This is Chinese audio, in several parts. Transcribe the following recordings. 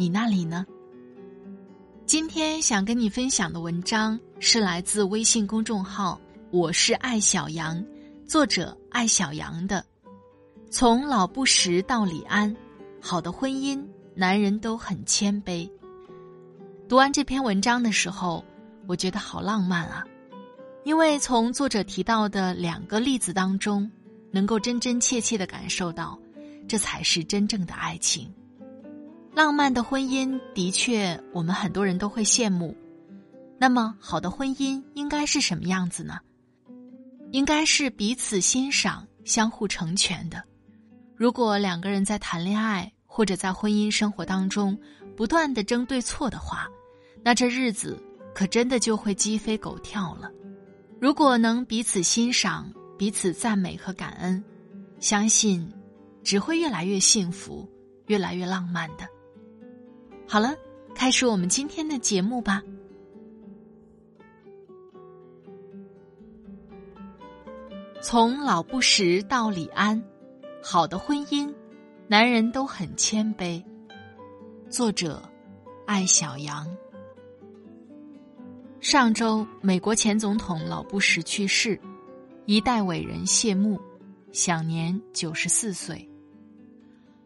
你那里呢？今天想跟你分享的文章是来自微信公众号“我是爱小杨”，作者爱小杨的。从老布什到李安，好的婚姻，男人都很谦卑。读完这篇文章的时候，我觉得好浪漫啊，因为从作者提到的两个例子当中，能够真真切切的感受到，这才是真正的爱情。浪漫的婚姻的确，我们很多人都会羡慕。那么，好的婚姻应该是什么样子呢？应该是彼此欣赏、相互成全的。如果两个人在谈恋爱或者在婚姻生活当中不断的争对错的话，那这日子可真的就会鸡飞狗跳了。如果能彼此欣赏、彼此赞美和感恩，相信只会越来越幸福、越来越浪漫的。好了，开始我们今天的节目吧。从老布什到李安，好的婚姻，男人都很谦卑。作者：艾小羊。上周，美国前总统老布什去世，一代伟人谢幕，享年九十四岁。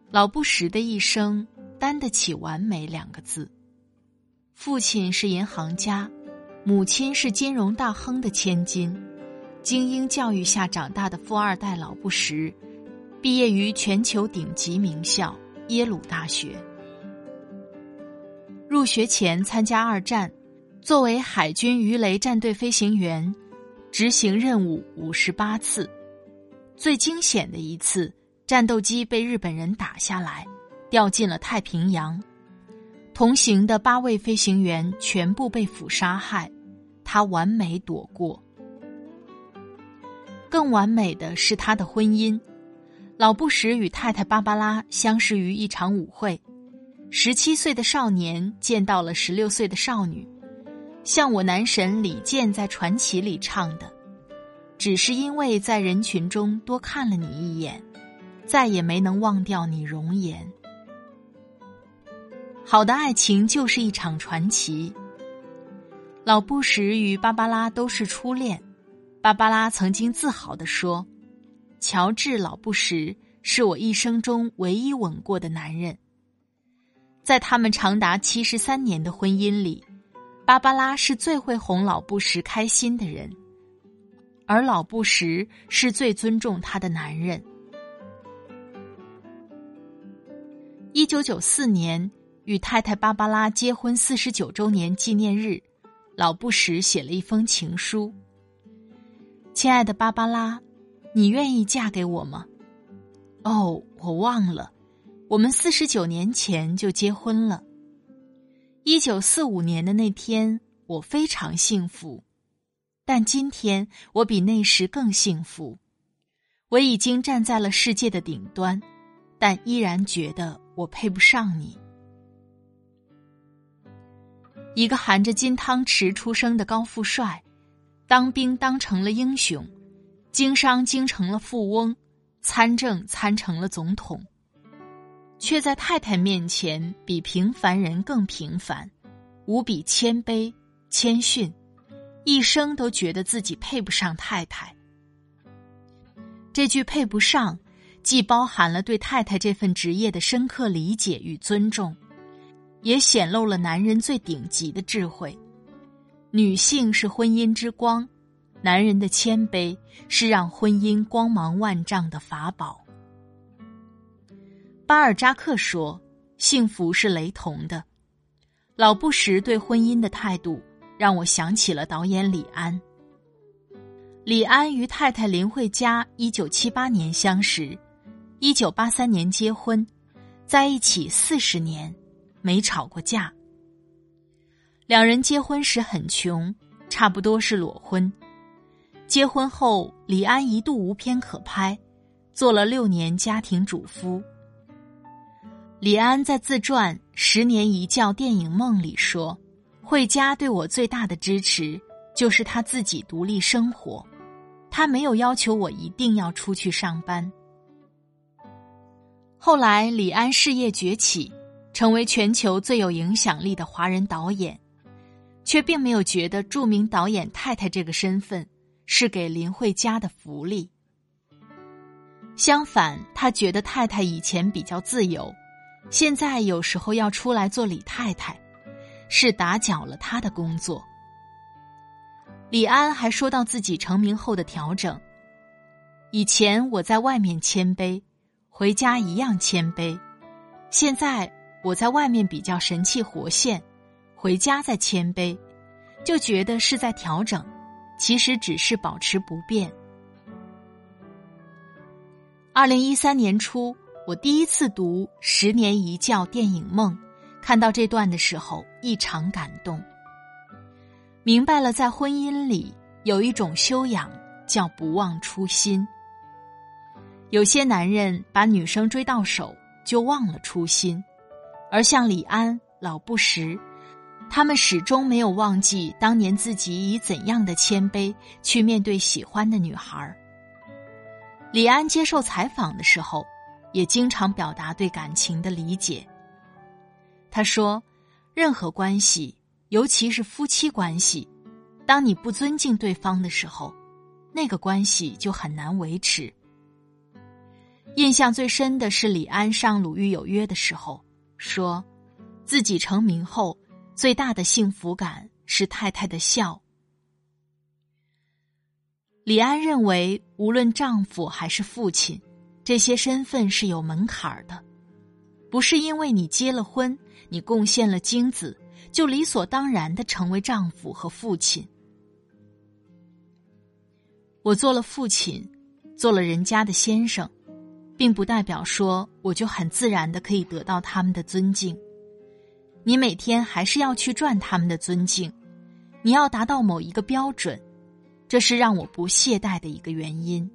老布什的一生。担得起“完美”两个字。父亲是银行家，母亲是金融大亨的千金，精英教育下长大的富二代老布什，毕业于全球顶级名校耶鲁大学。入学前参加二战，作为海军鱼雷战队飞行员，执行任务五十八次，最惊险的一次，战斗机被日本人打下来。掉进了太平洋，同行的八位飞行员全部被俘杀害，他完美躲过。更完美的是他的婚姻，老布什与太太芭芭拉相识于一场舞会，十七岁的少年见到了十六岁的少女，像我男神李健在传奇里唱的，只是因为在人群中多看了你一眼，再也没能忘掉你容颜。好的爱情就是一场传奇。老布什与芭芭拉都是初恋，芭芭拉曾经自豪地说：“乔治·老布什是我一生中唯一吻过的男人。”在他们长达七十三年的婚姻里，芭芭拉是最会哄老布什开心的人，而老布什是最尊重他的男人。一九九四年。与太太芭芭拉结婚四十九周年纪念日，老布什写了一封情书：“亲爱的芭芭拉，你愿意嫁给我吗？”哦，我忘了，我们四十九年前就结婚了。一九四五年的那天，我非常幸福，但今天我比那时更幸福。我已经站在了世界的顶端，但依然觉得我配不上你。一个含着金汤匙出生的高富帅，当兵当成了英雄，经商经成了富翁，参政参成了总统，却在太太面前比平凡人更平凡，无比谦卑谦逊，一生都觉得自己配不上太太。这句配不上，既包含了对太太这份职业的深刻理解与尊重。也显露了男人最顶级的智慧。女性是婚姻之光，男人的谦卑是让婚姻光芒万丈的法宝。巴尔扎克说：“幸福是雷同的。”老布什对婚姻的态度让我想起了导演李安。李安与太太林慧嘉一九七八年相识，一九八三年结婚，在一起四十年，没吵过架。两人结婚时很穷，差不多是裸婚。结婚后，李安一度无片可拍，做了六年家庭主夫。李安在自传《十年一觉电影梦》里说：“惠家对我最大的支持就是他自己独立生活，他没有要求我一定要出去上班。”后来，李安事业崛起，成为全球最有影响力的华人导演，却并没有觉得著名导演太太这个身份是给林慧嘉的福利。相反，他觉得太太以前比较自由。现在有时候要出来做李太太，是打搅了他的工作。李安还说到自己成名后的调整：以前我在外面谦卑，回家一样谦卑；现在我在外面比较神气活现，回家再谦卑，就觉得是在调整，其实只是保持不变。二零一三年初。我第一次读《十年一觉电影梦》，看到这段的时候异常感动，明白了在婚姻里有一种修养叫不忘初心。有些男人把女生追到手就忘了初心，而像李安、老布什，他们始终没有忘记当年自己以怎样的谦卑去面对喜欢的女孩。李安接受采访的时候。也经常表达对感情的理解。他说：“任何关系，尤其是夫妻关系，当你不尊敬对方的时候，那个关系就很难维持。”印象最深的是李安上《鲁豫有约》的时候，说自己成名后最大的幸福感是太太的笑。李安认为，无论丈夫还是父亲。这些身份是有门槛的，不是因为你结了婚，你贡献了精子，就理所当然的成为丈夫和父亲。我做了父亲，做了人家的先生，并不代表说我就很自然的可以得到他们的尊敬。你每天还是要去赚他们的尊敬，你要达到某一个标准，这是让我不懈怠的一个原因。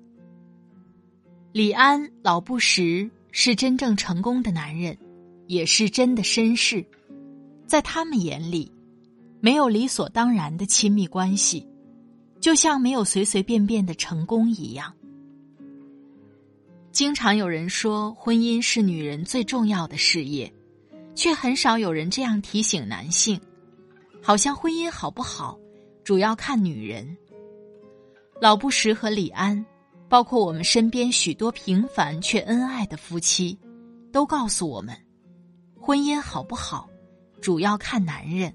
李安、老布什是真正成功的男人，也是真的绅士。在他们眼里，没有理所当然的亲密关系，就像没有随随便便的成功一样。经常有人说婚姻是女人最重要的事业，却很少有人这样提醒男性，好像婚姻好不好，主要看女人。老布什和李安。包括我们身边许多平凡却恩爱的夫妻，都告诉我们，婚姻好不好，主要看男人。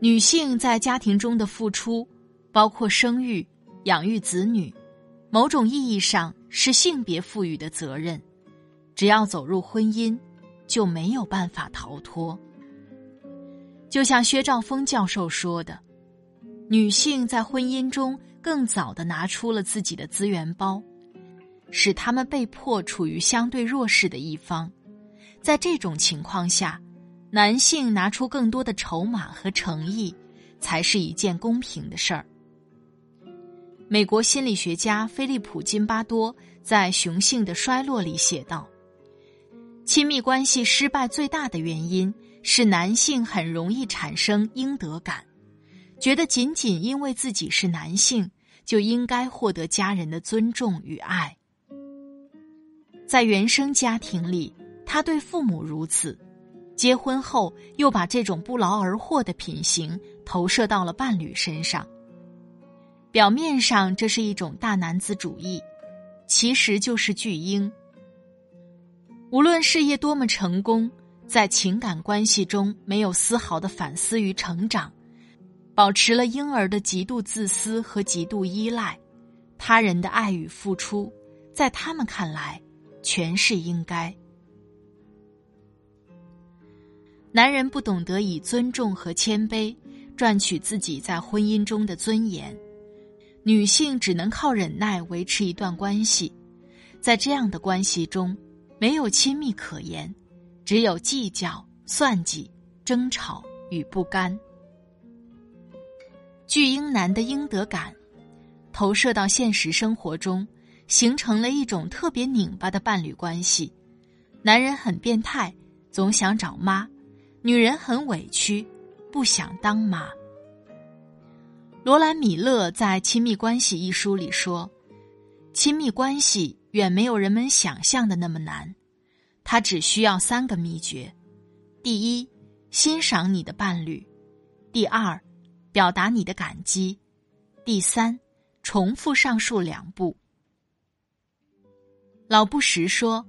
女性在家庭中的付出，包括生育、养育子女，某种意义上是性别赋予的责任。只要走入婚姻，就没有办法逃脱。就像薛兆丰教授说的，女性在婚姻中。更早的拿出了自己的资源包，使他们被迫处于相对弱势的一方。在这种情况下，男性拿出更多的筹码和诚意，才是一件公平的事儿。美国心理学家菲利普·金巴多在《雄性的衰落》里写道：“亲密关系失败最大的原因是男性很容易产生应得感。”觉得仅仅因为自己是男性，就应该获得家人的尊重与爱。在原生家庭里，他对父母如此；结婚后，又把这种不劳而获的品行投射到了伴侣身上。表面上这是一种大男子主义，其实就是巨婴。无论事业多么成功，在情感关系中没有丝毫的反思与成长，保持了婴儿的极度自私和极度依赖，他人的爱与付出，在他们看来，全是应该。男人不懂得以尊重和谦卑赚取自己在婚姻中的尊严，女性只能靠忍耐维持一段关系，在这样的关系中，没有亲密可言。只有计较、算计、争吵与不甘。巨婴男的应得感，投射到现实生活中，形成了一种特别拧巴的伴侣关系。男人很变态，总想找妈；女人很委屈，不想当妈。罗兰·米勒在《亲密关系》一书里说：“亲密关系远没有人们想象的那么难。”他只需要三个秘诀：第一，欣赏你的伴侣；第二，表达你的感激；第三，重复上述两步。老布什说：“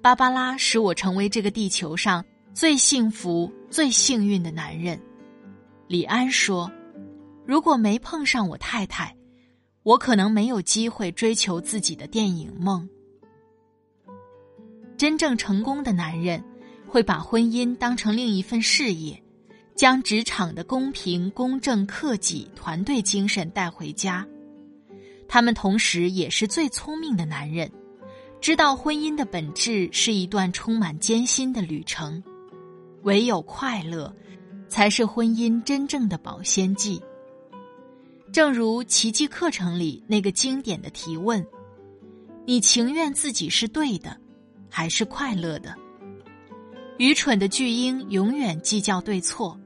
芭芭拉使我成为这个地球上最幸福、最幸运的男人。”李安说：“如果没碰上我太太，我可能没有机会追求自己的电影梦。”真正成功的男人，会把婚姻当成另一份事业，将职场的公平、公正、克己、团队精神带回家。他们同时也是最聪明的男人，知道婚姻的本质是一段充满艰辛的旅程，唯有快乐，才是婚姻真正的保鲜剂。正如奇迹课程里那个经典的提问：“你情愿自己是对的？”还是快乐的。愚蠢的巨婴永远计较对错，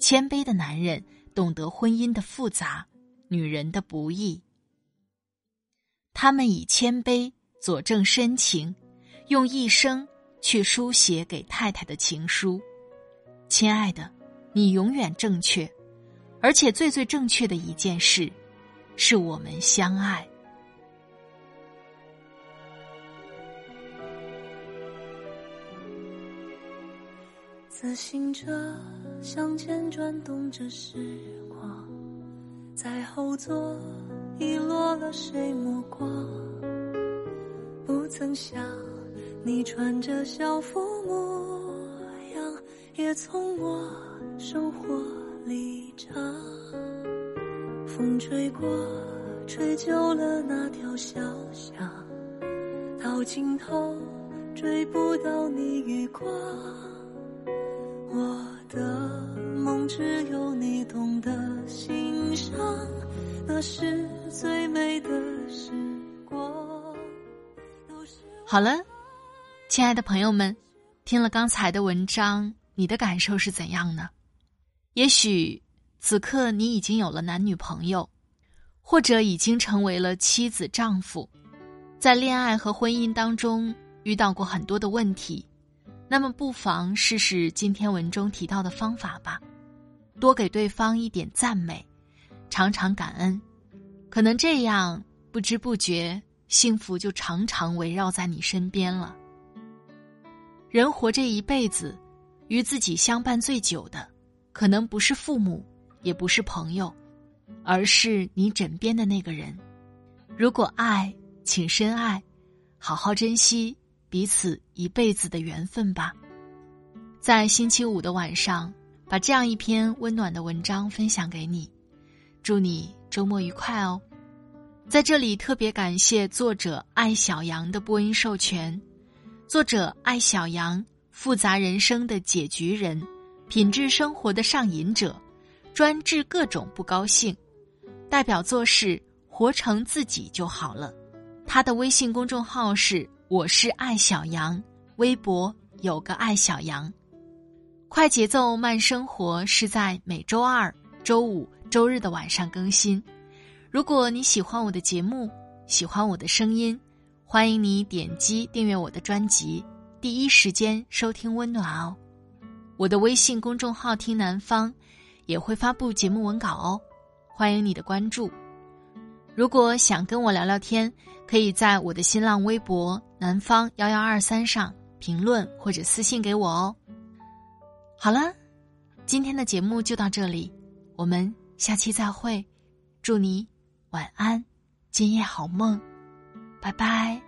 谦卑的男人懂得婚姻的复杂，女人的不易。他们以谦卑佐证深情，用一生去书写给太太的情书。亲爱的，你永远正确，而且最最正确的一件事，是我们相爱。自行车向前转动着时光，在后座遗落了谁目光？不曾想你穿着校服模样，也从我生活离场。风吹过，吹旧了那条小巷，到尽头追不到你余光。我的梦只有你懂得欣赏，那是最美的时光。好了，亲爱的朋友们，听了刚才的文章，你的感受是怎样呢？也许此刻你已经有了男女朋友，或者已经成为了妻子丈夫，在恋爱和婚姻当中遇到过很多的问题。那么，不妨试试今天文中提到的方法吧，多给对方一点赞美，常常感恩，可能这样不知不觉，幸福就常常围绕在你身边了。人活这一辈子，与自己相伴最久的，可能不是父母，也不是朋友，而是你枕边的那个人。如果爱，请深爱，好好珍惜。彼此一辈子的缘分吧。在星期五的晚上，把这样一篇温暖的文章分享给你，祝你周末愉快哦。在这里特别感谢作者艾小羊的播音授权。作者艾小羊，复杂人生的解局人，品质生活的上瘾者，专治各种不高兴。代表作是活成自己就好了。他的微信公众号是。我是爱小羊，微博有个爱小羊，快节奏慢生活是在每周二、周五、周日的晚上更新。如果你喜欢我的节目，喜欢我的声音，欢迎你点击订阅我的专辑，第一时间收听温暖哦。我的微信公众号“听南方”也会发布节目文稿哦，欢迎你的关注。如果想跟我聊聊天。可以在我的新浪微博“南方幺幺二三”上评论或者私信给我哦。好了，今天的节目就到这里，我们下期再会，祝你晚安，今夜好梦，拜拜。